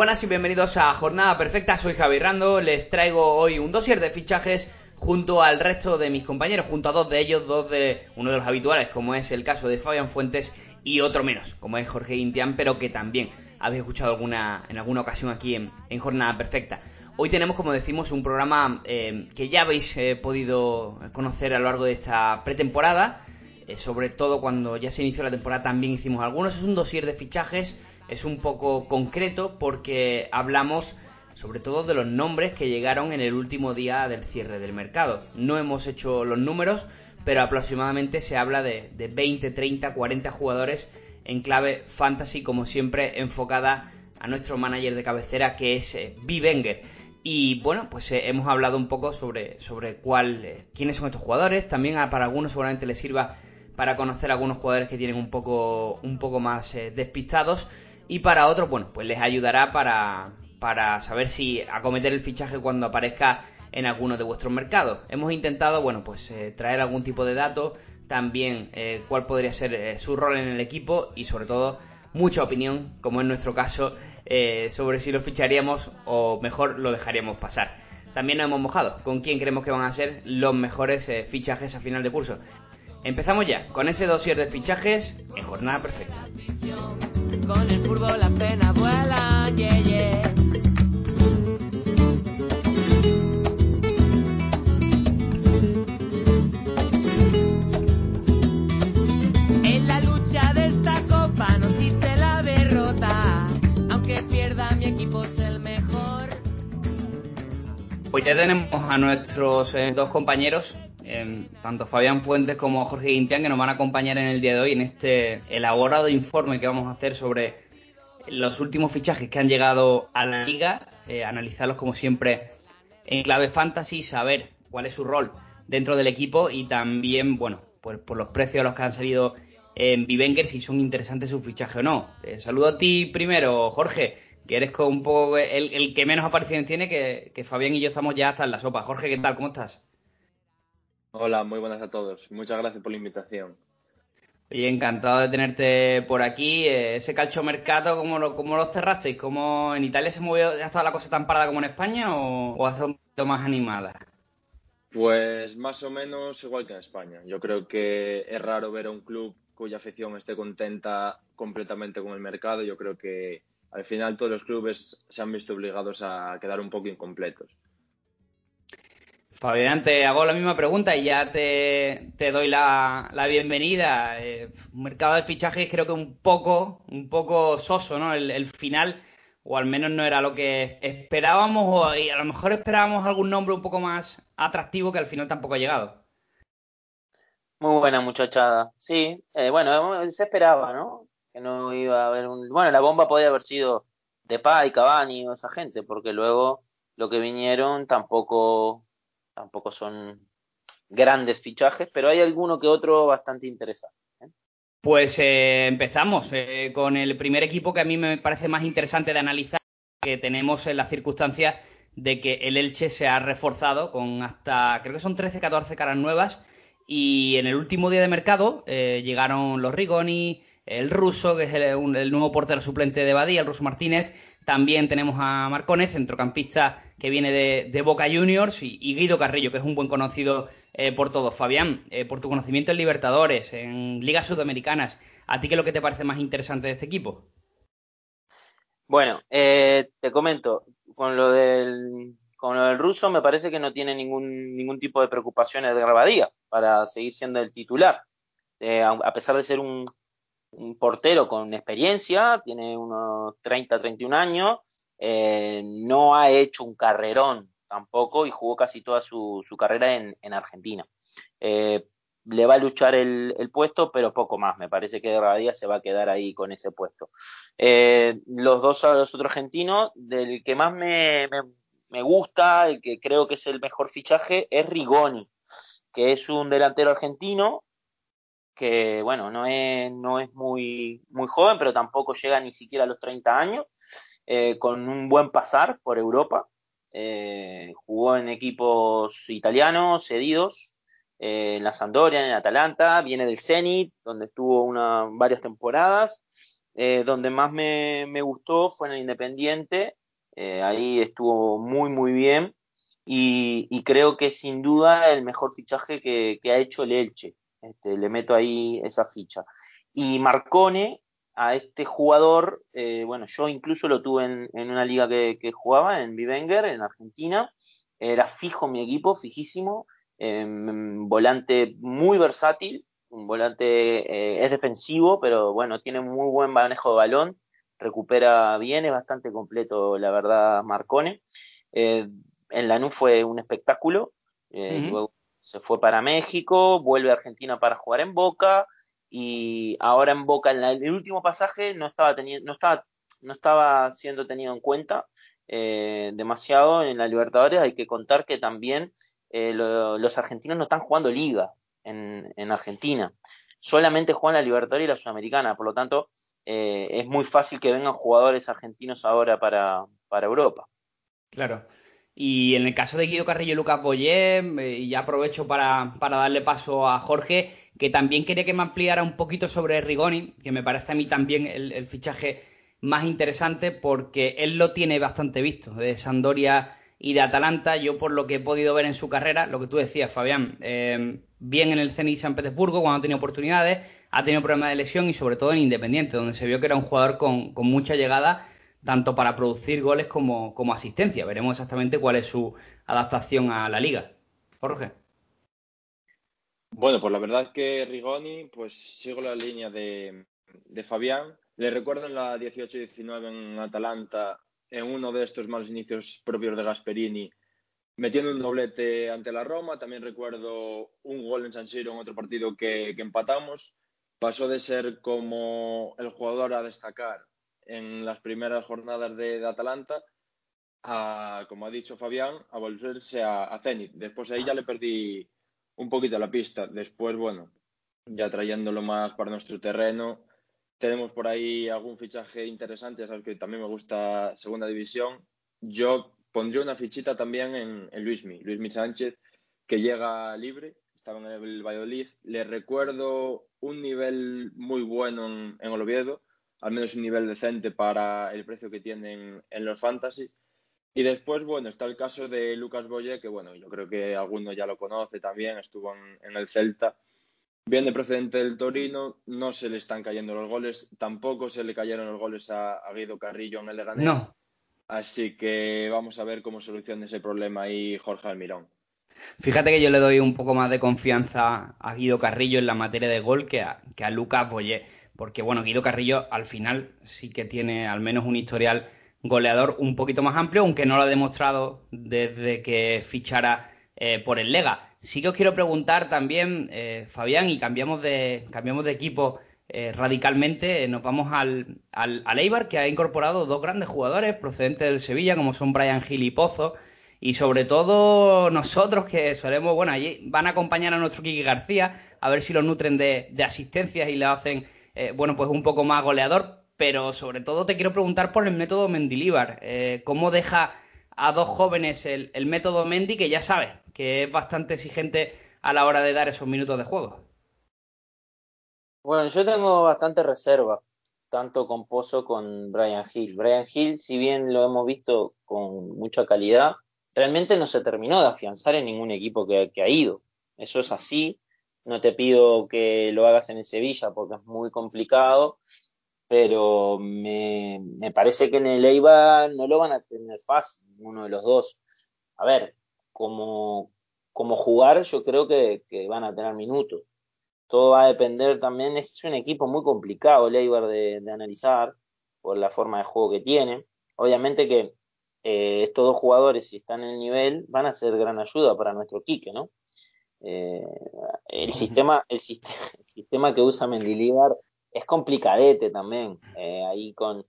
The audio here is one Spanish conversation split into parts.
buenas y bienvenidos a Jornada Perfecta. Soy Javi Rando. Les traigo hoy un dossier de fichajes junto al resto de mis compañeros, junto a dos de ellos, dos de uno de los habituales, como es el caso de Fabián Fuentes, y otro menos, como es Jorge Intián, pero que también habéis escuchado alguna, en alguna ocasión aquí en, Jornada Perfecta. Hoy tenemos, como decimos, un programa eh, que ya habéis eh, podido conocer a lo largo de esta pretemporada. Eh, sobre todo cuando ya se inició la temporada también hicimos algunos. Es un dossier de fichajes es un poco concreto porque hablamos sobre todo de los nombres que llegaron en el último día del cierre del mercado. No hemos hecho los números, pero aproximadamente se habla de, 20, 30, 40 jugadores en clave fantasy, como siempre enfocada a nuestro manager de cabecera que es eh, Wenger. Y bueno, pues eh, hemos hablado un poco sobre, sobre cuál, eh, quiénes son estos jugadores. También para algunos seguramente les sirva para conocer a algunos jugadores que tienen un poco, un poco más despistados y para otros, bueno, pues les ayudará para, para saber si acometer el fichaje cuando aparezca en alguno de vuestros mercados. Hemos intentado, bueno, pues eh, traer algún tipo de dato, también eh, cuál podría ser eh, su rol en el equipo y sobre todo mucha opinión, como en nuestro caso, sobre si lo ficharíamos o mejor lo dejaríamos pasar. También nos hemos mojado con quién creemos que van a ser los mejores fichajes a final de curso. Empezamos ya con ese dossier de fichajes en jornada perfecta. Con el furbo la pena vuela, yeah, yeah. Pues ya tenemos a nuestros eh, dos compañeros Em, tanto Fabián Fuentes como Jorge Guintián, que nos van a acompañar en el día de hoy en este elaborado informe que vamos a hacer sobre los últimos fichajes que han llegado a la liga, eh, analizarlos como siempre en clave fantasy, saber cuál es su rol dentro del equipo y también, bueno, pues por los precios a los que han salido en Vivenger, si son interesantes su fichaje o no. saludo a ti primero, Jorge, que eres un poco el, que menos apariciones tiene, que, que Fabián y yo estamos ya hasta en la sopa. Jorge, ¿qué tal? ¿Cómo estás? Hola, muy buenas a todos. Muchas gracias por la invitación. Oye, encantado de tenerte por aquí. Eh, ese calchomercato, ¿cómo lo, cómo lo cerrasteis? ¿Cómo en Italia se movió, ha estado la cosa tan parada como en España o, ha estado un poquito más animada? Pues más o menos igual que en España. Yo creo que es raro ver a un club cuya afición esté contenta completamente con el mercado. Yo creo que al final todos los clubes se han visto obligados a quedar un poco incompletos. Fabián, te hago la misma pregunta y ya te, doy la, bienvenida. Eh, mercado de fichajes creo que un poco, un poco soso, ¿no? El, final, o al menos no era lo que esperábamos, o y a lo mejor esperábamos algún nombre un poco más atractivo que al final tampoco ha llegado. Muy buena muchachada. Sí, eh, bueno, se esperaba, ¿no? Que no iba a haber un... Bueno, la bomba podía haber sido de Depay, Cavani o esa gente, porque luego lo que vinieron tampoco tampoco son grandes fichajes, pero hay alguno que otro bastante interesante. ¿eh? Pues eh, empezamos eh, con el primer equipo que a mí me parece más interesante de analizar, que tenemos en la circunstancia de que el Elche se ha reforzado con hasta, creo que son 13, 14 caras nuevas, y en el último día de mercado llegaron los Rigoni, el ruso, que es el, nuevo portero suplente de Badía, el ruso Martínez, también tenemos a Marcone, centrocampista que viene de, Boca Juniors, y, Guido Carrillo, que es un buen conocido eh, por todos. Fabián, eh, por tu conocimiento en Libertadores, en ligas sudamericanas, ¿a ti qué es lo que te parece más interesante de este equipo? Bueno, eh, te comento, con lo del con lo del ruso me parece que no tiene ningún, ningún tipo de preocupaciones de Rabadía para seguir siendo el titular. a pesar de ser un, un portero con experiencia, tiene unos 30, 31 años, eh, no ha hecho un carrerón tampoco y jugó casi toda su, carrera en, Argentina. Eh, le va a luchar el, puesto, pero poco más. Me parece que Rabadía se va a quedar ahí con ese puesto. Eh, los dos los otros argentinos, del que más me, me, gusta, el que creo que es el mejor fichaje, es Rigoni, que es un delantero argentino que bueno, no es, no es muy, muy joven, pero tampoco llega ni siquiera a los 30 años, eh, con un buen pasar por Europa. Eh, jugó en equipos italianos, cedidos, eh, en la Sampdoria, en Atalanta, viene del Zenit, donde estuvo una, varias temporadas. donde más me, me, gustó fue en el Independiente, ahí estuvo muy, muy bien. Y, y, creo que sin duda el mejor fichaje que, que ha hecho el Elche. Este, le meto ahí esa ficha. Y Marcone, a este jugador, eh, bueno, yo incluso lo tuve en, una liga que, jugaba, en Vivenger, en Argentina. Era fijo mi equipo, fijísimo. Em, volante muy versátil, un volante eh, es defensivo, pero bueno, tiene muy buen manejo de balón, recupera bien, es bastante completo, la verdad, Marcone. Eh, en Lanús fue un espectáculo, luego se fue para México, vuelve a Argentina para jugar en Boca y ahora en Boca en, el último pasaje no estaba teniendo, no estaba, no estaba siendo tenido en cuenta eh, demasiado en la Libertadores. Hay que contar que también eh, los argentinos no están jugando liga en, en, Argentina, solamente juegan la Libertadores y la Sudamericana, por lo tanto eh, es muy fácil que vengan jugadores argentinos ahora para, para Europa. Claro. Y en el caso de Guido Carrillo y Lucas Boyé, eh, y ya aprovecho para, darle paso a Jorge, que también quería que me ampliara un poquito sobre Rigoni, que me parece a mí también el, fichaje más interesante porque él lo tiene bastante visto, de Sandoria y de Atalanta. Yo, por lo que he podido ver en su carrera, lo que tú decías, Fabián, eh, bien en el Zenit San Petersburgo cuando ha tenido oportunidades, ha tenido problemas de lesión y sobre todo en Independiente, donde se vio que era un jugador con, con mucha llegada tanto para producir goles como, como asistencia. Veremos exactamente cuál es su adaptación a la liga. Jorge. Bueno, pues la verdad es que Rigoni, pues sigo la línea de, de Fabián. Le recuerdo en la 18-19 en Atalanta, en uno de estos malos inicios propios de Gasperini, metiendo un doblete ante la Roma. También recuerdo un gol en San Siro en otro partido que, que empatamos. Pasó de ser como el jugador a destacar en las primeras jornadas de, Atalanta a, como ha dicho Fabián, a volverse a, a Zenit. Después ahí ya le perdí un poquito la pista. Después, bueno, ya trayéndolo más para nuestro terreno, tenemos por ahí algún fichaje interesante, sabes que también me gusta Segunda División. Yo pondría una fichita también en, en Luismi, Luismi Sánchez, que llega libre, estaba en el Valladolid. Le recuerdo un nivel muy bueno en, en al menos un nivel decente para el precio que tienen en los fantasy. Y después, bueno, está el caso de Lucas Boye, que bueno, yo creo que alguno ya lo conoce también, estuvo en, el Celta. Viene procedente del Torino, no se le están cayendo los goles, tampoco se le cayeron los goles a, Guido Carrillo en el Leganés. No. Así que vamos a ver cómo soluciona ese problema ahí Jorge Almirón. Fíjate que yo le doy un poco más de confianza a Guido Carrillo en la materia de gol que a, que a Lucas Boye porque bueno, Guido Carrillo al final sí que tiene al menos un historial goleador un poquito más amplio, aunque no lo ha demostrado desde que fichara eh, por el Lega. Sí que os quiero preguntar también, eh, Fabián, y cambiamos de, cambiamos de equipo eh, radicalmente, nos vamos al, al, al, Eibar, que ha incorporado dos grandes jugadores procedentes del Sevilla, como son Brian Gil y Pozo, y sobre todo nosotros que solemos, bueno, allí van a acompañar a nuestro Kiki García, a ver si lo nutren de, de asistencias y le hacen eh, bueno, pues un poco más goleador, pero sobre todo te quiero preguntar por el método Mendilíbar. Eh, ¿Cómo deja a dos jóvenes el, método Mendy, que ya sabes que es bastante exigente a la hora de dar esos minutos de juego? Bueno, yo tengo bastante reserva, tanto con Pozo con Brian Hill. Brian Hill, si bien lo hemos visto con mucha calidad, realmente no se terminó de afianzar en ningún equipo que ha ido. Eso es así. No te pido que lo hagas en el Sevilla porque es muy complicado, pero me, parece que en el Eibar no lo van a tener fácil, uno de los dos. A ver, como, como jugar, yo creo que, van a tener minutos. Todo va a depender también, es un equipo muy complicado el Eibar de, analizar por la forma de juego que tiene. Obviamente que eh, estos dos jugadores, si están en el nivel, van a ser gran ayuda para nuestro Quique, ¿no? Eh, el, sistema, el, sistema, que usa Mendilibar es complicadete también. Eh, ahí con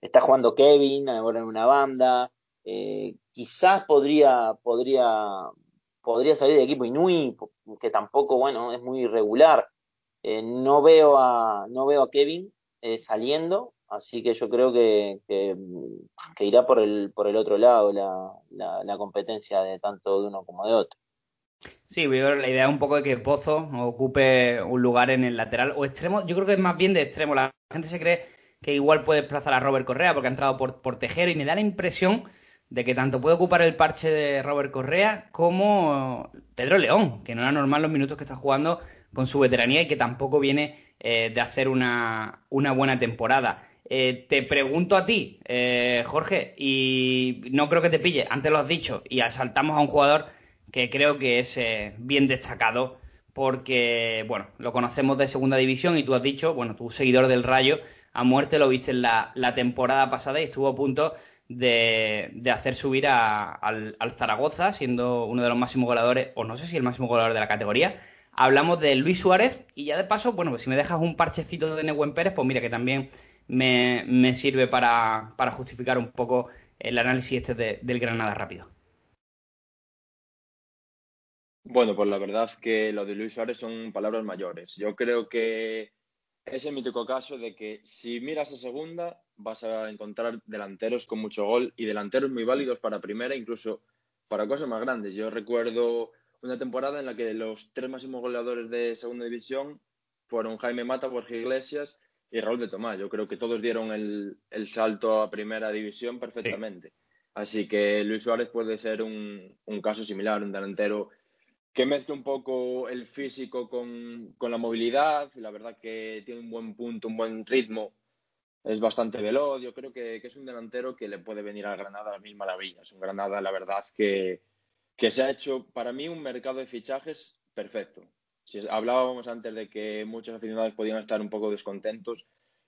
está jugando Kevin ahora en una banda. Eh, quizás podría, podría, podría salir de equipo Inui, que tampoco, bueno, es muy irregular. eh, no veo a no veo a Kevin eh, saliendo, así que yo creo que, que, irá por el por el otro lado la, la, competencia de tanto de uno como de otro. Sí, la idea es un poco de que Pozo ocupe un lugar en el lateral o extremo. Yo creo que es más bien de extremo. La gente se cree que igual puede desplazar a Robert Correa porque ha entrado por, por Tejero y me da la impresión de que tanto puede ocupar el parche de Robert Correa como Pedro León, que no era normal los minutos que está jugando con su veteranía y que tampoco viene eh, de hacer una, buena temporada. Eh, te pregunto a ti, eh, Jorge, y no creo que te pille, antes lo has dicho, y asaltamos a un jugador que creo que es bien destacado porque, bueno, lo conocemos de segunda división y tú has dicho, bueno, tu seguidor del Rayo, a muerte lo viste en la, la temporada pasada y estuvo a punto de, hacer subir al, Zaragoza, siendo uno de los máximos goleadores, o no sé si el máximo goleador de la categoría. Hablamos de Luis Suárez y ya de paso, bueno, pues si me dejas un parchecito de Nehuen Pérez, pues mira que también me, sirve para, justificar un poco el análisis este del Granada rápido. Bueno, pues la verdad que lo de Luis Suárez son palabras mayores. Yo creo que es el mítico caso de que si miras a segunda vas a encontrar delanteros con mucho gol y delanteros muy válidos para primera, incluso para cosas más grandes. Yo recuerdo una temporada en la que los tres máximos goleadores de segunda división fueron Jaime Mata, Jorge Iglesias y Raúl de Tomás. Yo creo que todos dieron el, salto a primera división perfectamente. Así que Luis Suárez puede ser un, un caso similar, un delantero que mezcla un poco el físico con, la movilidad. La verdad que tiene un buen punto, un buen ritmo. Es bastante veloz. Yo creo que, es un delantero que le puede venir a Granada a mil maravillas. Un Granada, la verdad, que, que se ha hecho para mí un mercado de fichajes perfecto. Si hablábamos antes de que muchos aficionados podían estar un poco descontentos,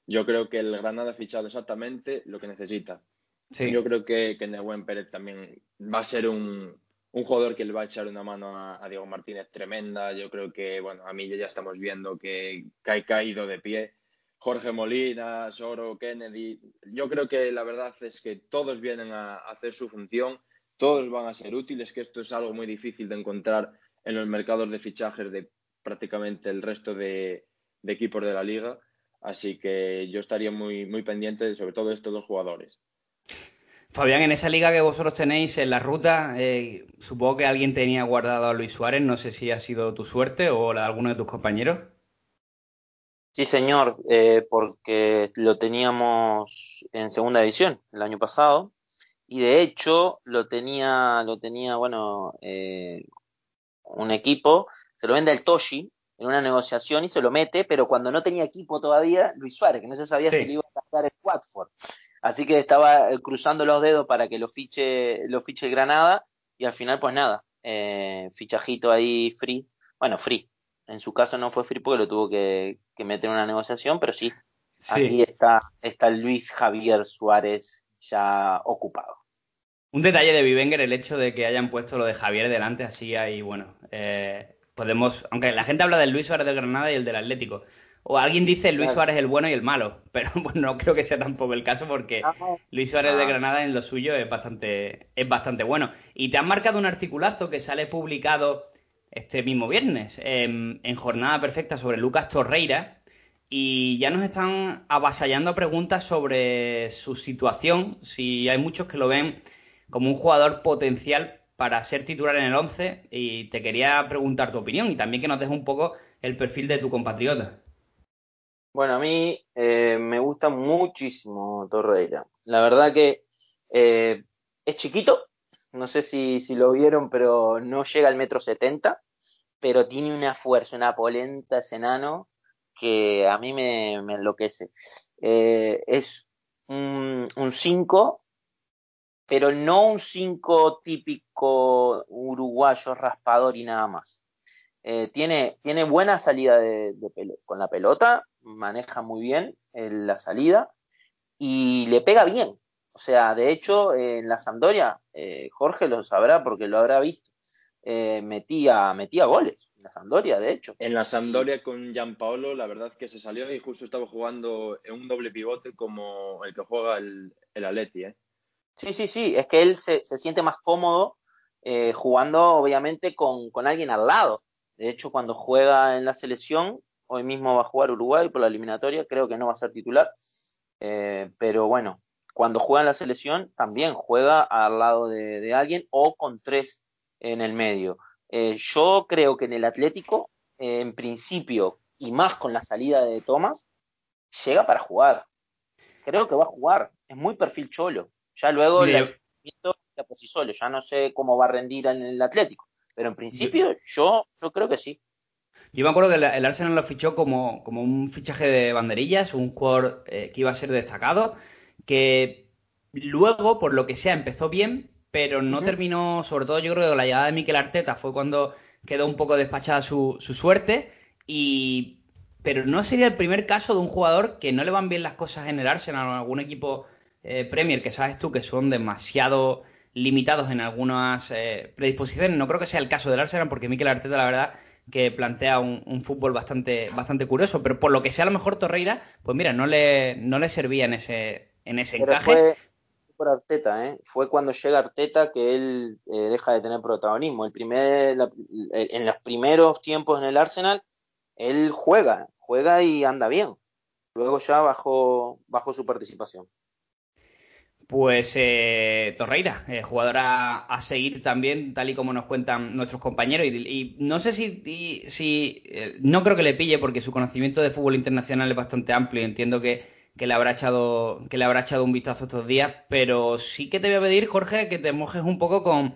yo creo que el Granada ha fichado exactamente lo que necesita. Yo creo que, que Nehuen Pérez también va a ser un, un jugador que le va a echar una mano a, Diego Martínez tremenda. Yo creo que, bueno, a mí ya estamos viendo que, ha caído de pie. Jorge Molina, Soro, Kennedy. Yo creo que la verdad es que todos vienen a hacer su función, todos van a ser útiles, que esto es algo muy difícil de encontrar en los mercados de fichajes de prácticamente el resto de, de equipos de la liga. Así que yo estaría muy, muy pendiente sobre todo de estos dos jugadores. Fabián, en esa liga que vosotros tenéis en la ruta, eh, supongo que alguien tenía guardado a Luis Suárez, no sé si ha sido tu suerte o la de alguno de tus compañeros. Sí, señor, eh, porque lo teníamos en segunda división el año pasado y de hecho lo tenía, lo tenía, bueno, eh, un equipo, se lo vende al Toshi en una negociación y se lo mete, pero cuando no tenía equipo todavía, Luis Suárez, que no se sabía si le iba a dar el Watford. Así que estaba eh, cruzando los dedos para que lo fiche, lo fiche Granada y al final pues nada, eh, fichajito ahí free, bueno, free. En su caso no fue free porque lo tuvo que, meter en una negociación, pero sí, aquí está, está Luis Javier Suárez ya ocupado. Un detalle de Vivenger, el hecho de que hayan puesto lo de Javier delante, así ahí, bueno, eh, podemos, aunque la gente habla del Luis Suárez del Granada y el del Atlético, o alguien dice Luis Suárez el bueno y el malo, pero bueno, no creo que sea tampoco el caso porque Luis Suárez de Granada en lo suyo es bastante, es bastante bueno. Y te han marcado un articulazo que sale publicado este mismo viernes en, Jornada Perfecta sobre Lucas Torreira y ya nos están avasallando preguntas sobre su situación, si hay muchos que lo ven como un jugador potencial para ser titular en el 11 y te quería preguntar tu opinión y también que nos dejes un poco el perfil de tu compatriota. Bueno, a mí eh, me gusta muchísimo Torreira. La verdad que eh, es chiquito, no sé si, lo vieron, pero no llega al metro setenta, pero tiene una fuerza, una polenta ese enano que a mí me, enloquece. Eh, es un 5, pero no un 5 típico uruguayo raspador y nada más. tiene, tiene buena salida de, con la pelota, maneja muy bien la salida y le pega bien. O sea, de hecho, en la Sampdoria, eh, Jorge lo sabrá porque lo habrá visto, eh, metía, metía goles. En la Sampdoria, de hecho. En la Sampdoria con Gianpaolo, la verdad que se salió y justo estaba jugando en un doble pivote como el que juega el, el Atleti. ¿eh? Sí, sí, sí. Es que él se, siente más cómodo jugando, obviamente, con, con alguien al lado. De hecho, cuando juega en la selección, Hoy mismo va a jugar Uruguay por la eliminatoria, creo que no va a ser titular. Eh, pero bueno, cuando juega en la selección también juega al lado de, alguien o con tres en el medio. Eh, yo creo que en el Atlético, eh, en principio, y más con la salida de Tomás, llega para jugar. Creo que va a jugar. Es muy perfil cholo. Ya luego el por sí solo. Ya no sé cómo va a rendir en el Atlético. Pero en principio, yo, yo creo que sí. Yo me acuerdo que el Arsenal lo fichó como, como un fichaje de banderillas, un jugador eh, que iba a ser destacado, que luego, por lo que sea, empezó bien, pero no terminó, sobre todo yo creo que la llegada de Mikel Arteta fue cuando quedó un poco despachada su, su suerte, y pero no sería el primer caso de un jugador que no le van bien las cosas en el Arsenal o en algún equipo eh, Premier que sabes tú que son demasiado limitados en algunas eh, predisposiciones. No creo que sea el caso del Arsenal porque Mikel Arteta la verdad que plantea un, fútbol bastante, bastante curioso, pero por lo que sea a lo mejor Torreira, pues mira, no le, no le servía en ese, en ese encaje. Fue por Arteta, ¿eh? fue cuando llega Arteta que él eh, deja de tener protagonismo. El primer, en los primeros tiempos en el Arsenal, él juega, juega y anda bien. Luego ya bajó, bajó su participación. Pues eh, Torreira, eh, jugadora a seguir también, tal y como nos cuentan nuestros compañeros. Y, no sé si, si eh, no creo que le pille porque su conocimiento de fútbol internacional es bastante amplio y entiendo que, le habrá echado que le habrá echado un vistazo estos días. Pero sí que te voy a pedir, Jorge, que te mojes un poco con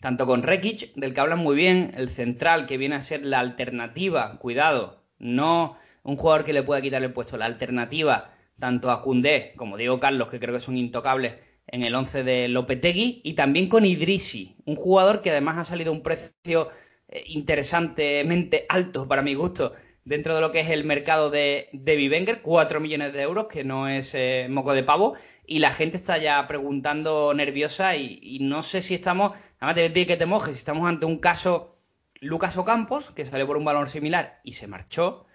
tanto con Rekic, del que hablan muy bien, el central que viene a ser la alternativa, cuidado, no un jugador que le pueda quitar el puesto, la alternativa tanto a Cundé como Diego Carlos, que creo que son intocables en el 11 de Lopetegui, y también con Idrisi, un jugador que además ha salido a un precio eh, interesantemente alto para mi gusto dentro de lo que es el mercado de, de Vivenger, 4 millones de euros, que no es eh, moco de pavo, y la gente está ya preguntando nerviosa y, no sé si estamos, además te pide que te mojes, si estamos ante un caso Lucas Ocampos, que salió por un valor similar y se marchó,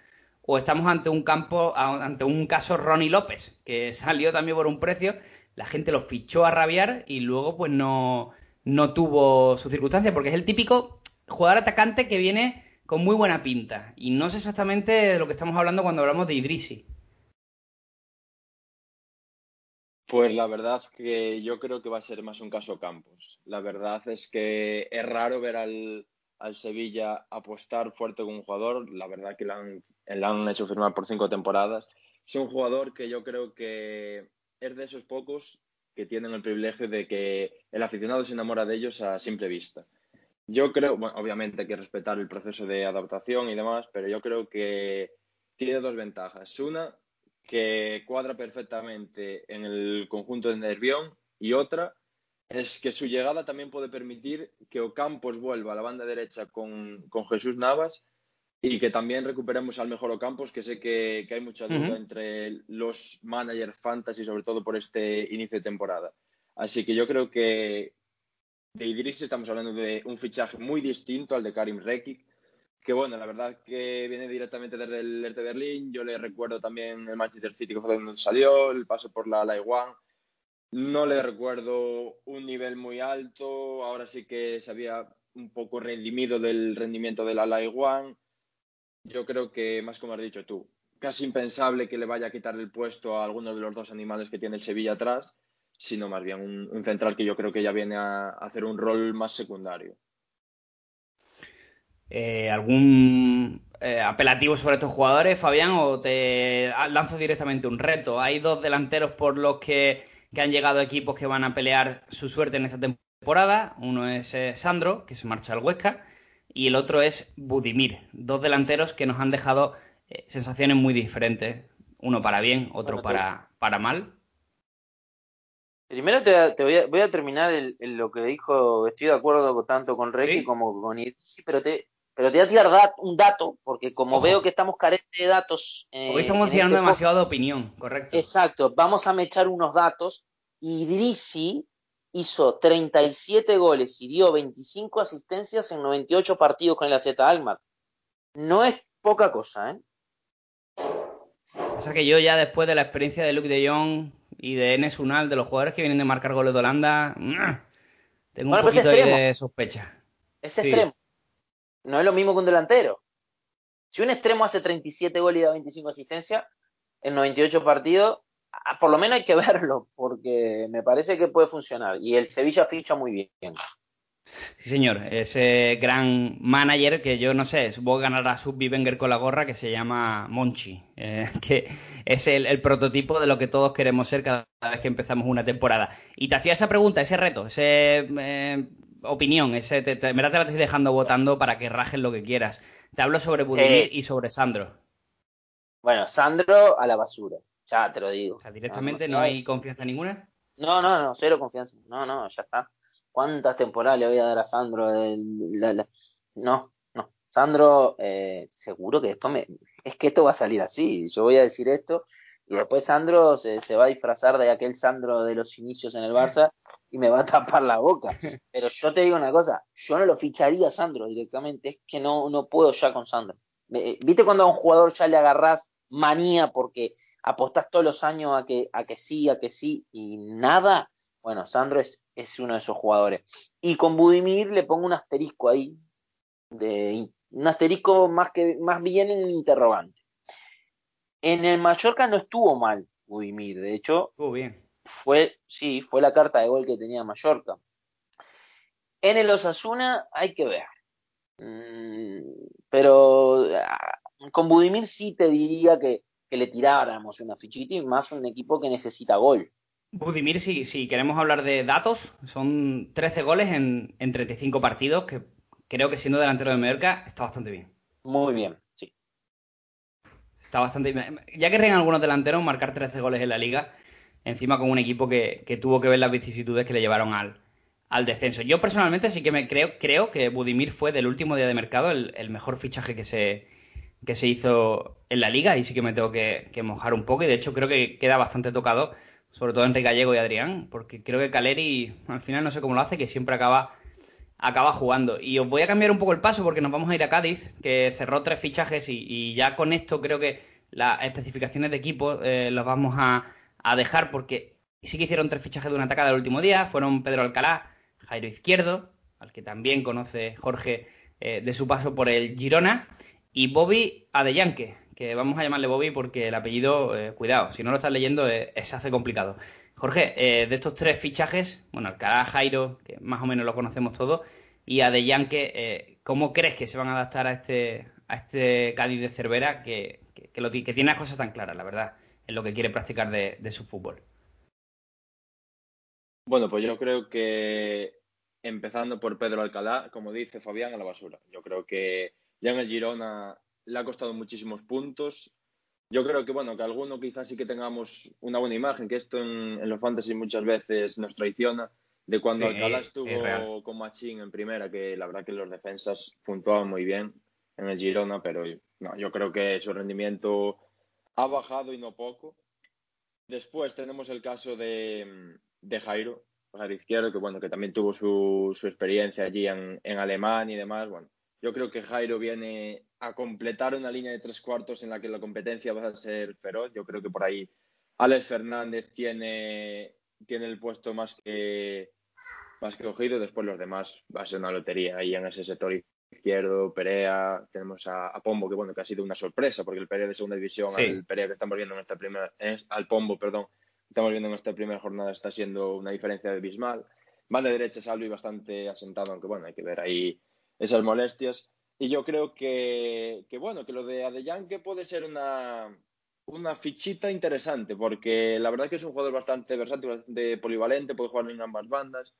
o estamos ante un campo, ante un caso Ronnie López, que salió también por un precio, la gente lo fichó a rabiar y luego pues no, no tuvo su circunstancia, porque es el típico jugador atacante que viene con muy buena pinta. Y no sé exactamente de lo que estamos hablando cuando hablamos de Idrisi. Pues la verdad que yo creo que va a ser más un caso Campos. La verdad es que es raro ver al, al Sevilla apostar fuerte con un jugador. La verdad que le han, han hecho firmar por cinco temporadas. Es un jugador que yo creo que es de esos pocos que tienen el privilegio de que el aficionado se enamora de ellos a simple vista. Yo creo, obviamente hay que respetar el proceso de adaptación y demás, pero yo creo que tiene dos ventajas. Una, que cuadra perfectamente en el conjunto de Nervión y otra, es que su llegada también puede permitir que Ocampos vuelva a la banda derecha con, Jesús Navas y que también recuperemos al mejor Ocampos, que sé que, hay mucha duda entre los managers fantasy, sobre todo por este inicio de temporada. Así que yo creo que de Idris estamos hablando de un fichaje muy distinto al de Karim Rekic, que bueno, la verdad que viene directamente desde el Hertha Berlín. Yo le recuerdo también el Manchester City que fue donde salió, el paso por la One no le recuerdo un nivel muy alto. Ahora sí que se había un poco redimido del rendimiento de la One. Yo creo que, más como has dicho tú, casi impensable que le vaya a quitar el puesto a alguno de los dos animales que tiene el Sevilla atrás, sino más bien un, central que yo creo que ya viene a, hacer un rol más secundario. Eh, ¿Algún eh, apelativo sobre estos jugadores, Fabián, o te lanzo directamente un reto? Hay dos delanteros por los que que han llegado equipos que van a pelear su suerte en esta temporada. Uno es eh, Sandro, que se marcha al Huesca, y el otro es Budimir. Dos delanteros que nos han dejado eh, sensaciones muy diferentes. Uno para bien, otro para, para mal. Primero te, voy, a, terminar lo que dijo, estoy de acuerdo tanto con Reiki como con sí, pero te, pero te voy a tirar un dato, porque como veo que estamos carentes de datos. Eh, Hoy estamos tirando este demasiado de opinión, correcto. Exacto, vamos a mechar unos datos. Idrisi hizo 37 goles y dio 25 asistencias en 98 partidos con la Z Almar. No es poca cosa, ¿eh? O sea que yo ya después de la experiencia de Luke de Jong y de Enes Unal, de los jugadores que vienen de marcar goles de Holanda, tengo un pues de sospecha. Es extremo no es lo mismo que un delantero. Si un extremo hace 37 goles y da 25 asistencias en 98 partidos, por lo menos hay que verlo, porque me parece que puede funcionar. Y el Sevilla ficha muy bien. Sí, señor, ese gran manager que yo no sé, supongo que ganará su Bivenger con la gorra que se llama Monchi, eh, que es el, prototipo de lo que todos queremos ser cada vez que empezamos una temporada. Y te hacía esa pregunta, ese reto, esa eh, opinión, ese, te, te, en verdad te la estoy dejando votando para que rajes lo que quieras. Te hablo sobre Budimir eh, y sobre Sandro. Bueno, Sandro a la basura, ya te lo digo. O sea, directamente no hay confianza ninguna. No, no, no, cero confianza. No, no, ya está. ¿Cuántas temporadas le voy a dar a Sandro? No, no. Sandro, eh, seguro que después me... Es que esto va a salir así. Yo voy a decir esto y después Sandro se, va a disfrazar de aquel Sandro de los inicios en el Barça y me va a tapar la boca. Pero yo te digo una cosa, yo no lo ficharía a Sandro directamente, es que no, no puedo ya con Sandro. ¿Viste cuando a un jugador ya le agarrás manía porque apostás todos los años a que, a que sí, a que sí y nada? Bueno, Sandro es, es uno de esos jugadores. Y con Budimir le pongo un asterisco ahí, de, un asterisco más, que, más bien en interrogante. En el Mallorca no estuvo mal Budimir, de hecho, estuvo bien. Fue, sí, fue la carta de gol que tenía Mallorca. En el Osasuna hay que ver. Mm, pero ah, con Budimir sí te diría que, que le tiráramos una fichita y más un equipo que necesita gol. Budimir, si, si queremos hablar de datos, son 13 goles en, en 35 partidos, que creo que siendo delantero de Mallorca está bastante bien. Muy bien, sí. Está bastante bien. Ya querrían algunos delanteros marcar 13 goles en la liga, encima con un equipo que, que tuvo que ver las vicisitudes que le llevaron al, al descenso. Yo personalmente sí que me creo, creo que Budimir fue del último día de mercado el, el mejor fichaje que se, que se hizo en la liga y sí que me tengo que, mojar un poco y de hecho creo que queda bastante tocado sobre todo Enrique Gallego y Adrián, porque creo que Caleri al final no sé cómo lo hace, que siempre acaba, acaba jugando. Y os voy a cambiar un poco el paso porque nos vamos a ir a Cádiz, que cerró tres fichajes y, ya con esto creo que las especificaciones de equipo eh, las vamos a, dejar porque sí que hicieron tres fichajes de una atacada el último día, fueron Pedro Alcalá, Jairo Izquierdo, al que también conoce Jorge eh, de su paso por el Girona, y Bobby Adellanque, que vamos a llamarle Bobby porque el apellido, eh, cuidado, si no lo estás leyendo eh, se hace complicado. Jorge, eh, de estos tres fichajes, bueno, Alcalá, Jairo, que más o menos lo conocemos todos, y a De ¿cómo crees que se van a adaptar a este, a este Cádiz de Cervera que, que tiene las cosas tan claras, la verdad, en lo que quiere practicar de, de su fútbol? Bueno, pues yo creo que empezando por Pedro Alcalá, como dice Fabián, a la basura. Yo creo que ya en el Girona le ha costado muchísimos puntos. Yo creo que, bueno, que alguno quizás sí que tengamos una buena imagen, que esto en, los fantasy muchas veces nos traiciona, de cuando Alcalá estuvo con Machín en primera, que la verdad que los defensas puntuaban muy bien en el Girona, pero no, yo creo que su rendimiento ha bajado y no poco. Después tenemos el caso de, de Jairo, Jairo Izquierdo, que bueno, que también tuvo su, su experiencia allí en, en Alemania y demás. Bueno, yo creo que Jairo viene a completar una línea de tres cuartos en la que la competencia va a ser feroz. Yo creo que por ahí Alex Fernández tiene, tiene el puesto más que, más que cogido. Después los demás va a ser una lotería ahí en ese sector izquierdo, Perea, tenemos a, Pombo, que bueno, que ha sido una sorpresa, porque el Perea de segunda división, el Perea que estamos viendo en esta primera, al Pombo, perdón, estamos viendo en esta primera jornada está siendo una diferencia abismal. Van de derecha Salvi bastante asentado, aunque bueno, hay que ver ahí esas molestias. Y yo creo que, que bueno, que lo de Adellanque puede ser una, una fichita interesante, porque la verdad que es un jugador bastante versátil, bastante polivalente, puede jugar en ambas bandas,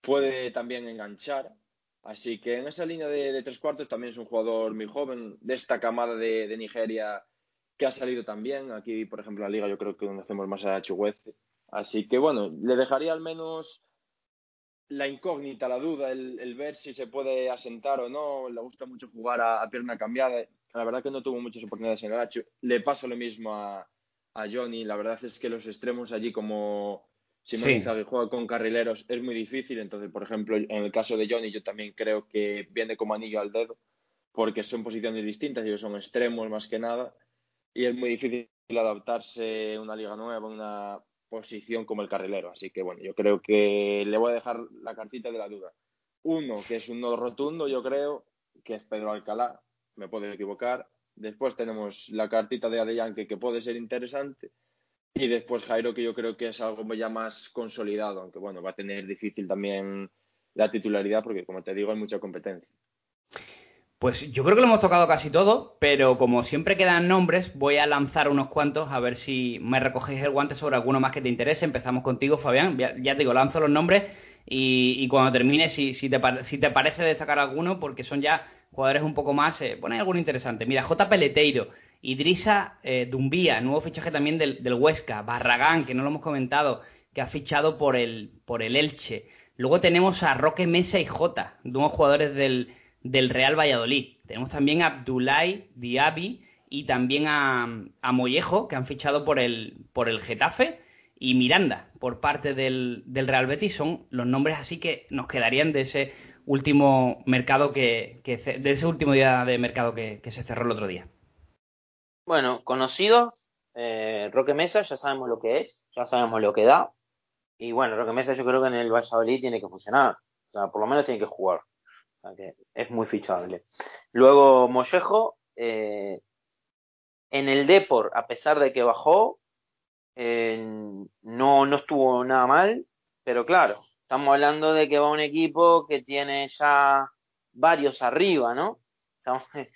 puede también enganchar. Así que en esa línea de, tres cuartos también es un jugador muy joven, de esta camada de, Nigeria que ha salido también. Aquí, por ejemplo, en la liga yo creo que conocemos más a Chugueze. Así que bueno, le dejaría al menos la incógnita, la duda, el, ver si se puede asentar o no. Le gusta mucho jugar a, pierna cambiada. La verdad que no tuvo muchas oportunidades en el H. Le pasa lo mismo a, Johnny. La verdad es que los extremos allí, como Simón sí. juega con carrileros, es muy difícil. Entonces, por ejemplo, en el caso de Johnny, yo también creo que viene como anillo al dedo, porque son posiciones distintas, ellos son extremos más que nada. Y es muy difícil adaptarse a una liga nueva, una posición como el carrilero. Así que bueno, yo creo que le voy a dejar la cartita de la duda. Uno, que es un no rotundo, yo creo, que es Pedro Alcalá, me puedo equivocar. Después tenemos la cartita de Adeyanque que puede ser interesante. Y después Jairo, que yo creo que es algo ya más consolidado, aunque bueno, va a tener difícil también la titularidad porque, como te digo, hay mucha competencia. Pues yo creo que lo hemos tocado casi todo, pero como siempre quedan nombres, voy a lanzar unos cuantos a ver si me recogéis el guante sobre alguno más que te interese. Empezamos contigo, Fabián. Ya, te digo, lanzo los nombres y, cuando termine, si, te, parece destacar alguno, porque son ya jugadores un poco más, eh, bueno, hay alguno interesante. Mira, J. Peleteiro, Idrisa eh, Dumbía, nuevo fichaje también del, Huesca, Barragán, que no lo hemos comentado, que ha fichado por el, por el Elche. Luego tenemos a Roque Mesa y J, nuevos jugadores del del Real Valladolid. Tenemos también a Abdulai Diaby y también a, Mollejo, que han fichado por el, por el Getafe, y Miranda, por parte del, Real Betis. Son los nombres así que nos quedarían de ese último mercado que, de ese último día de mercado que, se cerró el otro día. Bueno, conocidos, eh, Roque Mesa, ya sabemos lo que es, ya sabemos lo que da. Y bueno, Roque Mesa yo creo que en el Valladolid tiene que funcionar. O sea, por lo menos tiene que jugar es muy fichable. Luego Mollejo, eh, en el Depor, a pesar de que bajó, eh, no, no estuvo nada mal, pero claro, estamos hablando de que va un equipo que tiene ya varios arriba, ¿no?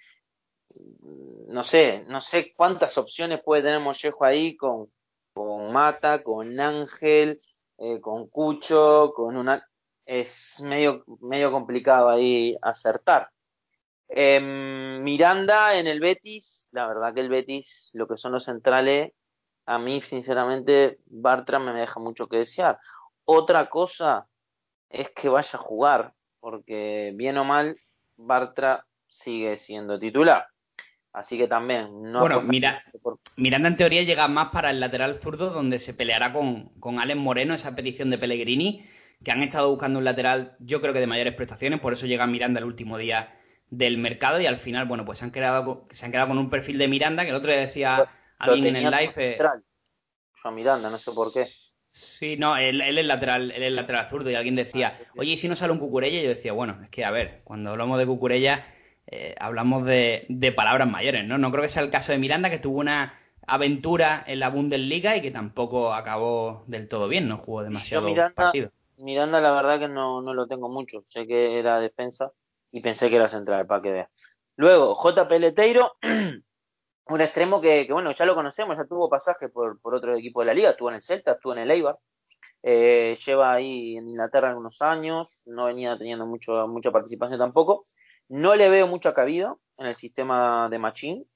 no sé, no sé cuántas opciones puede tener Mollejo ahí con, con Mata, con Ángel, eh, con Cucho, con una es medio, medio complicado ahí acertar. Em, Miranda en el Betis, la verdad que el Betis, lo que son los centrales, a mí sinceramente Bartra me deja mucho que desear. Otra cosa es que vaya a jugar, porque bien o mal, Bartra sigue siendo titular. Así que también no. Bueno, mira, Miranda en teoría llega más para el lateral zurdo, donde se peleará con, con Alex Moreno, esa petición de Pellegrini que han estado buscando un lateral, yo creo que de mayores prestaciones, por eso llega Miranda el último día del mercado y al final, bueno, pues se han quedado, se han quedado con un perfil de Miranda, que el otro día decía alguien en el live. Eh, a Miranda, no sé por qué. Sí, no, él, es lateral, él es lateral zurdo y alguien decía, ah, oye, ¿y si no sale un Cucurella? Y yo decía, bueno, es que a ver, cuando hablamos de Cucurella, eh, hablamos de, de, palabras mayores, ¿no? No creo que sea el caso de Miranda, que tuvo una aventura en la Bundesliga y que tampoco acabó del todo bien, no jugó demasiado partido. Miranda, la verdad que no, no lo tengo mucho. Sé que era defensa y pensé que era central, para que vea. Luego, J. Peleteiro, un extremo que, bueno, ya lo conocemos, ya tuvo pasaje por, por otro equipo de la liga, estuvo en el Celta, estuvo en el Eibar. Eh, lleva ahí en Inglaterra algunos años, no venía teniendo mucho, mucha participación tampoco. No le veo mucha cabida en el sistema de Machín,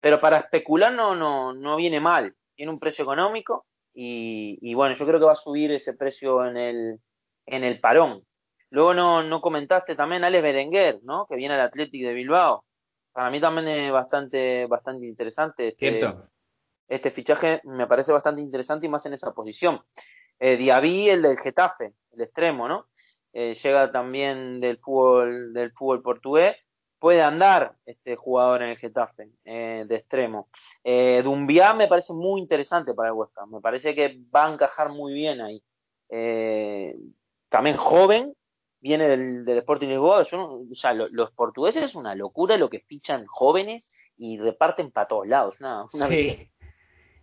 pero para especular no, no, no viene mal. Tiene un precio económico y, y, bueno, yo creo que va a subir ese precio en el, en el parón. Luego no, no comentaste también Alex Berenguer, ¿no? Que viene al Athletic de Bilbao. Para mí también es bastante, bastante interesante. Este, este fichaje me parece bastante interesante y más en esa posición. Eh, Diaby, el del Getafe, el extremo, ¿no? Eh, llega también del fútbol, del fútbol portugués. Puede andar este jugador en el Getafe eh, de extremo. Eh, Dumbia me parece muy interesante para el West Me parece que va a encajar muy bien ahí. Eh, también joven, viene del, del Sporting Lisboa. o sea, los portugueses es una locura lo que fichan jóvenes y reparten para todos lados. sí.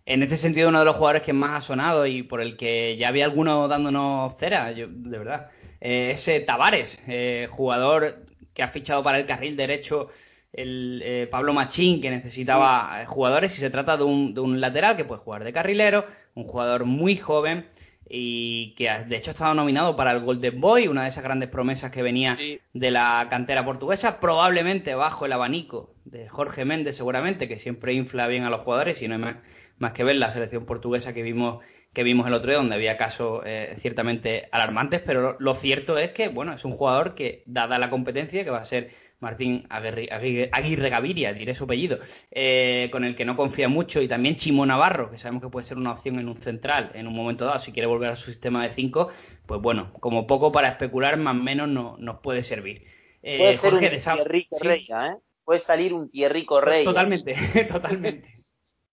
En este sentido, uno de los jugadores que más ha sonado y por el que ya había alguno dándonos cera, yo, de verdad, eh, es eh, Tavares, eh, jugador que ha fichado para el carril derecho el Pablo Machín, que necesitaba jugadores, y se trata de un, de un lateral que puede jugar de carrilero, un jugador muy joven y que de hecho ha estado nominado para el Golden Boy, una de esas grandes promesas que venía de la cantera portuguesa, probablemente bajo el abanico de Jorge Méndez seguramente, que siempre infla bien a los jugadores y no hay más, que ver la selección portuguesa que vimos que vimos el otro día, donde había casos eh, ciertamente alarmantes, pero lo, cierto es que, bueno, es un jugador que, dada la competencia, que va a ser Martín Aguirre, Gaviria, diré su apellido, eh, con el que no confía mucho, y también Chimo Navarro, que sabemos que puede ser una opción en un central en un momento dado, si quiere volver a su sistema de 5, pues bueno, como poco para especular, más o menos no, nos puede servir. Eh, puede ser un Thierry Correia, ¿eh? Puede salir un Thierry Correia. Totalmente, totalmente.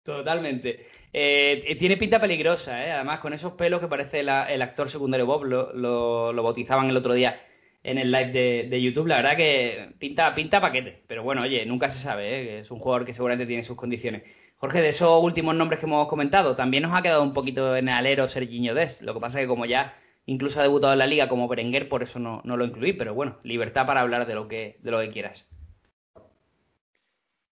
Totalmente. Eh, tiene pinta peligrosa, ¿eh? además con esos pelos que parece el actor secundario Bob, lo, lo, bautizaban el otro día en el live de, YouTube. La verdad que pinta, pinta paquete. Pero bueno, oye, nunca se sabe, ¿eh? es un jugador que seguramente tiene sus condiciones. Jorge, de esos últimos nombres que hemos comentado, también nos ha quedado un poquito en el alero Serginho Dest. Lo que pasa es que como ya incluso ha debutado en la liga como Berenguer, por eso no, lo incluí. Pero bueno, libertad para hablar de lo que, de lo que quieras.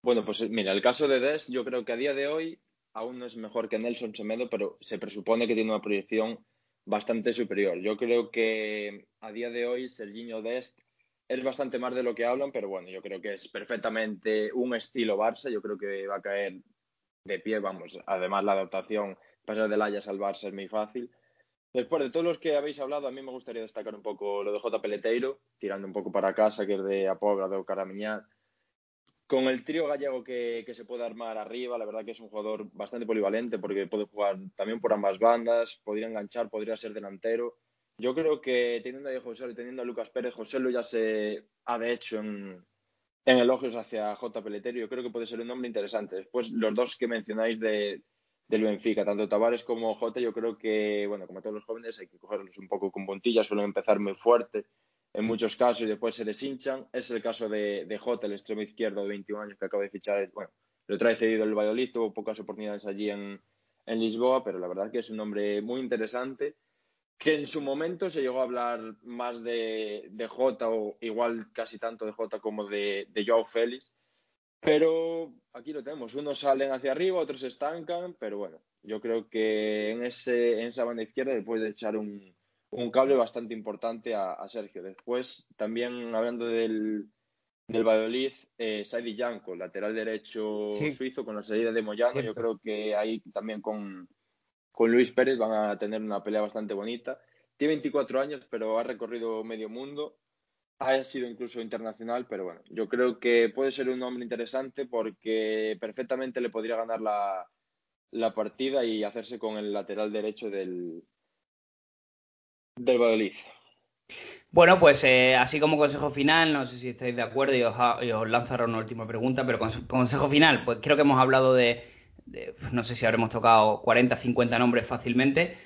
Bueno, pues mira, el caso de Dest, yo creo que a día de hoy aún no es mejor que Nelson Semedo, pero se presupone que tiene una proyección bastante superior. Yo creo que a día de hoy Serginho Dest es bastante más de lo que hablan, pero bueno, yo creo que es perfectamente un estilo Barça. Yo creo que va a caer de pie, vamos. Además, la adaptación, pasar del Ajax al Barça es muy fácil. Después de todos los que habéis hablado, a mí me gustaría destacar un poco lo de J. Peleteiro, tirando un poco para casa, que es de Apobra, de Caramiñar con el trío gallego que, se puede armar arriba, la verdad que es un jugador bastante polivalente porque puede jugar también por ambas bandas, podría enganchar, podría ser delantero. Yo creo que teniendo a José y teniendo a Lucas Pérez, José lo ya se ha de hecho en, elogios hacia J. Peleterio. Yo creo que puede ser un nombre interesante. Después, los dos que mencionáis de, del Benfica, tanto Tavares como J, yo creo que, bueno, como todos los jóvenes, hay que cogerlos un poco con puntillas, suelen empezar muy fuerte en muchos casos y después se deshinchan. Es el caso de, de Jota, el extremo izquierdo de 21 años que acaba de fichar. Bueno, lo trae cedido el Valladolid, tuvo pocas oportunidades allí en, en Lisboa, pero la verdad que es un hombre muy interesante que en su momento se llegó a hablar más de, de Jota o igual casi tanto de Jota como de, de Joao Félix. Pero aquí lo tenemos, unos salen hacia arriba, otros se estancan, pero bueno, yo creo que en, ese, en esa banda izquierda después de echar un, un cable bastante importante a, Sergio. Después, también hablando del, del Valladolid, eh, Saidi Yanko, lateral derecho suizo, con la salida de Moyano, yo creo que ahí también con, con Luis Pérez van a tener una pelea bastante bonita. Tiene 24 años, pero ha recorrido medio mundo. Ha sido incluso internacional, pero bueno, yo creo que puede ser un hombre interesante porque perfectamente le podría ganar la, la partida y hacerse con el lateral derecho del, del Valladolid. Bueno, pues eh, así como consejo final, no sé si estáis de acuerdo y os, lanzaron una última pregunta, pero consejo final, pues creo que hemos hablado de, no sé si habremos tocado 40, 50 nombres fácilmente.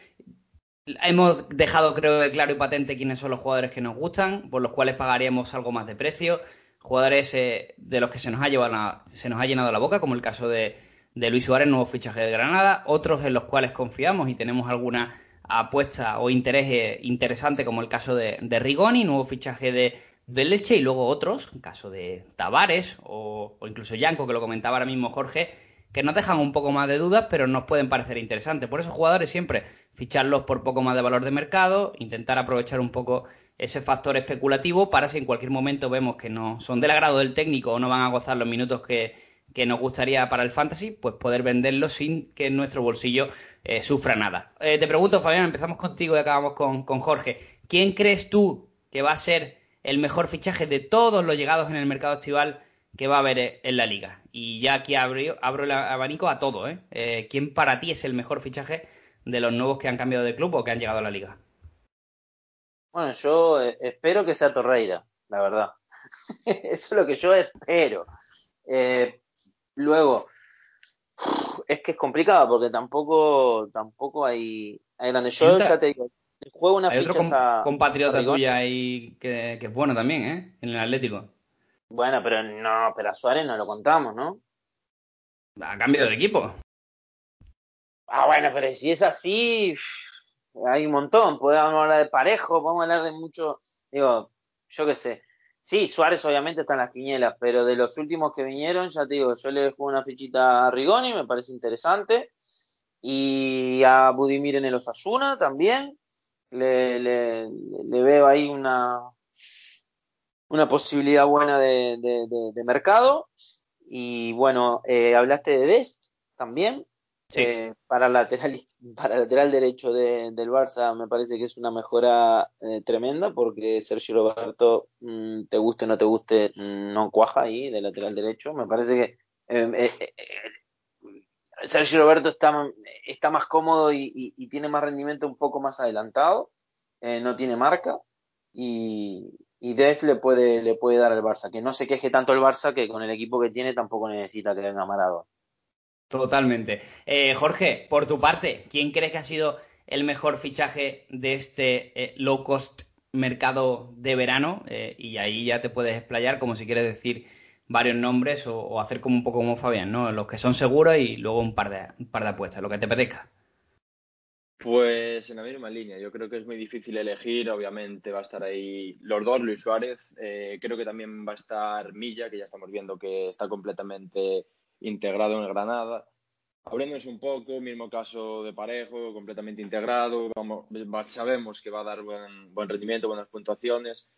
Hemos dejado, creo, claro y patente quiénes son los jugadores que nos gustan, por los cuales pagaríamos algo más de precio. Jugadores eh, de los que se nos, ha llevado, se nos ha llenado la boca, como el caso de, de Luis Suárez, nuevo fichaje de Granada. Otros en los cuales confiamos y tenemos alguna apuesta o interés eh, interesante, como el caso de, Rigoni, nuevo fichaje de, Leche, y luego otros, el caso de Tavares o, incluso Yanko, que lo comentaba ahora mismo Jorge, que nos dejan un poco más de dudas, pero nos pueden parecer interesantes. Por eso, jugadores siempre ficharlos por poco más de valor de mercado, intentar aprovechar un poco ese factor especulativo para si en cualquier momento vemos que no son del agrado del técnico o no van a gozar los minutos que, que nos gustaría para el fantasy, pues poder venderlo sin que nuestro bolsillo eh, sufra nada. Eh, te pregunto, Fabián, empezamos contigo y acabamos con, Jorge. ¿Quién crees tú que va a ser el mejor fichaje de todos los llegados en el mercado estival que va a haber eh, en la liga? Y ya aquí abro, abro el abanico a todo. ¿eh? ¿Quién para ti es el mejor fichaje de los nuevos que han cambiado de club o que han llegado a la liga? Bueno, yo espero que sea Torreira, la verdad. Eso es lo que yo espero. Eh, Luego, es que es complicado porque tampoco, tampoco hay, hay grandes. Yo ya te digo, juego una hay otro compatriota tuya ahí que, que, es bueno también, ¿eh? En el Atlético. Bueno, pero no, pero a Suárez no lo contamos, ¿no? Ha cambiado de equipo. Ah, bueno, pero si es así, hay un montón. Podemos hablar de parejo, podemos hablar de mucho. Digo, yo qué sé. Sí, Suárez obviamente está en las quinielas, pero de los últimos que vinieron, ya te digo, yo le dejo una fichita a Rigoni, me parece interesante. Y a Budimir en el Osasuna también. Le, le, veo ahí una, una posibilidad buena de, de, mercado. Y bueno, eh, hablaste de Dest también. Eh, para, lateral, para lateral derecho del Barça me parece que es una mejora eh, tremenda porque Sergio Roberto, mm, te guste o no te guste, mm, no cuaja ahí de lateral derecho. Me parece que eh, Sergio Roberto está, está más cómodo y, tiene más rendimiento un poco más adelantado, no tiene marca y, y Des le puede, le puede dar al Barça. Que no se queje tanto el Barça que con el equipo que tiene tampoco necesita que venga Maradona. Totalmente. Eh, Jorge, por tu parte, ¿quién crees que ha sido el mejor fichaje de este eh, low cost mercado de verano eh, y ahí ya te puedes explayar como si quieres decir varios nombres o, hacer como un poco como Fabián, ¿no? Los que son seguros y luego un par de, un par de apuestas, lo que te apetezca. Pues en la misma línea, yo creo que es muy difícil elegir, obviamente va a estar ahí los dos, Luis Suárez, eh, creo que también va a estar Milla, que ya estamos viendo que está completamente integrado en Granada, Abriéndonos un poco, mismo caso de Parejo, completamente integrado, vamos, sabemos que va a dar buen, buen rendimiento, buenas puntuaciones.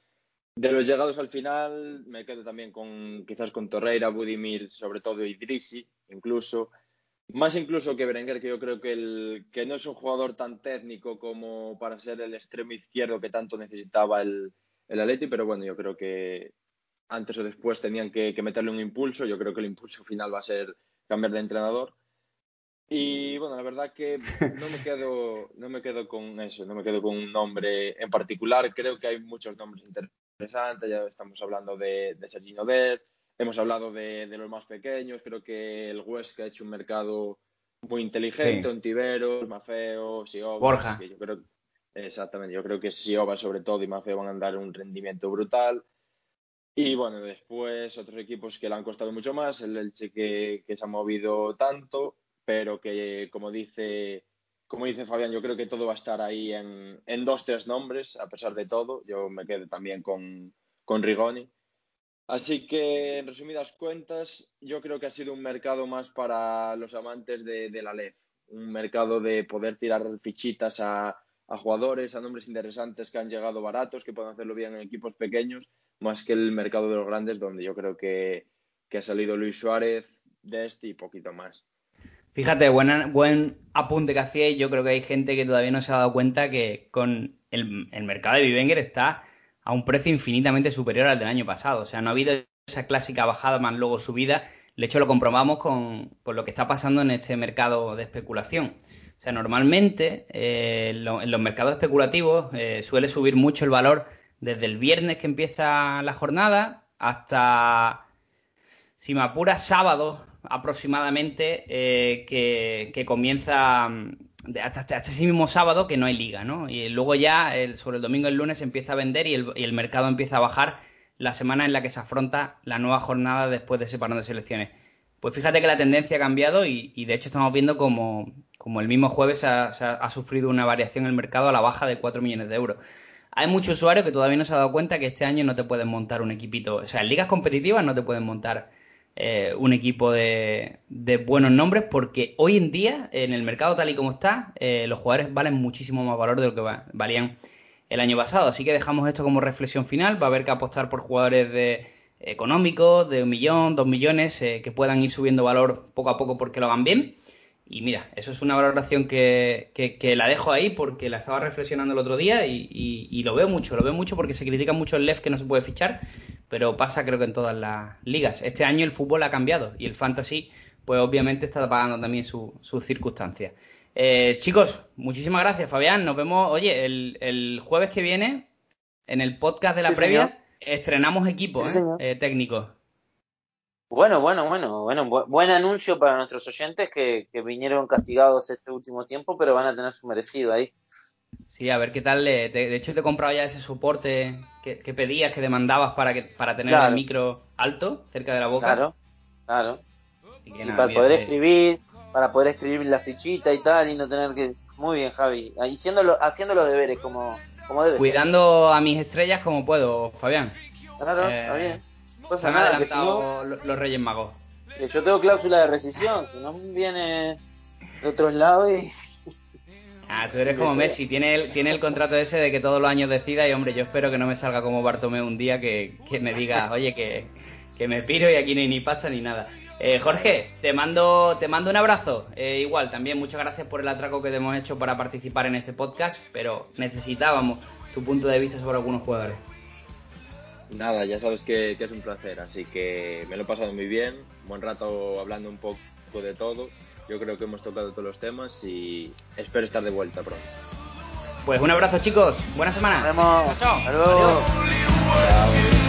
De los llegados al final, me quedo también con quizás con Torreira, Budimir, sobre todo Idrisi, incluso. Más incluso que Berenguer, que yo creo que, el, que no es un jugador tan técnico como para ser el extremo izquierdo que tanto necesitaba el, el Atleti, pero bueno, yo creo que antes o después tenían que, que meterle un impulso. Yo creo que el impulso final va a ser cambiar de entrenador. Y bueno, la verdad que no me quedo, no me quedo con eso, no me quedo con un nombre en particular. Creo que hay muchos nombres interesantes. Ya estamos hablando de, de Sergino Dest, hemos hablado de, de, los más pequeños. Creo que el Huesca ha hecho un mercado muy inteligente, sí. Ontiveros, Mafeo, Sioba. Borja. Que yo creo, exactamente, yo creo que Sioba sobre todo y Mafeo van a dar un rendimiento brutal. Y bueno, después otros equipos que le han costado mucho más, el Elche que, que se ha movido tanto pero que como dice, como dice Fabián, yo creo que todo va a estar ahí en, en dos, tres nombres, a pesar de todo. Yo me quedo también con, con Rigoni. Así que, en resumidas cuentas, yo creo que ha sido un mercado más para los amantes de, la LED. Un mercado de poder tirar fichitas a, jugadores, a nombres interesantes que han llegado baratos, que pueden hacerlo bien en equipos pequeños, más que el mercado de los grandes, donde yo creo que, ha salido Luis Suárez de este y poquito más. Fíjate, buena, buen apunte que hacía y yo creo que hay gente que todavía no se ha dado cuenta que con el, el mercado de Vivenger está a un precio infinitamente superior al del año pasado. O sea, no ha habido esa clásica bajada más luego subida. De hecho, lo comprobamos con, con lo que está pasando en este mercado de especulación. O sea, normalmente eh, en los mercados especulativos eh, suele subir mucho el valor desde el viernes que empieza la jornada hasta, si me apura, sábado aproximadamente eh, que, que, comienza hasta, hasta, ese mismo sábado que no hay liga, ¿no? Y luego ya el, sobre el domingo y el lunes se empieza a vender y el, mercado empieza a bajar la semana en la que se afronta la nueva jornada después de ese parón de selecciones. Pues fíjate que la tendencia ha cambiado y, de hecho estamos viendo como, como el mismo jueves ha, ha, ha, sufrido una variación en el mercado a la baja de 4 millones de euros. Hay muchos usuarios que todavía no se han dado cuenta que este año no te pueden montar un equipito, o sea, en ligas competitivas no te pueden montar eh, un equipo de, de, buenos nombres porque hoy en día, en el mercado tal y como está, eh, los jugadores valen muchísimo más valor de lo que va, valían el año pasado. Así que dejamos esto como reflexión final. Va a haber que apostar por jugadores de económicos, de un millón, dos millones, eh, que puedan ir subiendo valor poco a poco porque lo hagan bien. Y mira, eso es una valoración que, la dejo ahí porque la estaba reflexionando el otro día y, y, lo veo mucho, lo veo mucho porque se critica mucho el LEF que no se puede fichar, pero pasa creo que en todas las ligas. Este año el fútbol ha cambiado y el fantasy pues obviamente está pagando también sus su circunstancias. Eh, chicos, muchísimas gracias Fabián, nos vemos, oye, el, el, jueves que viene en el podcast de la sí, previa señor. estrenamos equipo sí, ¿eh? Eh, técnico. Bueno, bueno, bueno, bueno, bu buen anuncio para nuestros oyentes que, que, vinieron castigados este último tiempo, pero van a tener su merecido ahí. Sí, a ver qué tal. Le, te, de hecho, te he comprado ya ese soporte que, que, pedías, que demandabas para que para tener claro. el micro alto, cerca de la boca. Claro, claro. Y, y nada, para poder que... escribir, para poder escribir la fichita y tal, y no tener que. Muy bien, Javi. Haciendo, haciendo los deberes como, como debe Cuidando ser. a mis estrellas como puedo, Fabián. Claro, eh, está bien pues se han adelantado si no, los Reyes Magos. Yo tengo cláusula de rescisión, si no viene de otros lados y... Ah, tú eres como Messi, tiene el, tiene el contrato ese de que todos los años decida y hombre, yo espero que no me salga como Bartomeu un día que, que me diga, oye, que, que, me piro y aquí no hay ni pasta ni nada. Eh, Jorge, te mando, te mando un abrazo. Eh, igual, también muchas gracias por el atraco que te hemos hecho para participar en este podcast, pero necesitábamos tu punto de vista sobre algunos jugadores. Nada, ya sabes que, que, es un placer, así que me lo he pasado muy bien, buen rato hablando un poco de todo. Yo creo que hemos tocado todos los temas y espero estar de vuelta pronto. Pues un abrazo chicos, buena semana. Nos vemos. Chao. Adiós.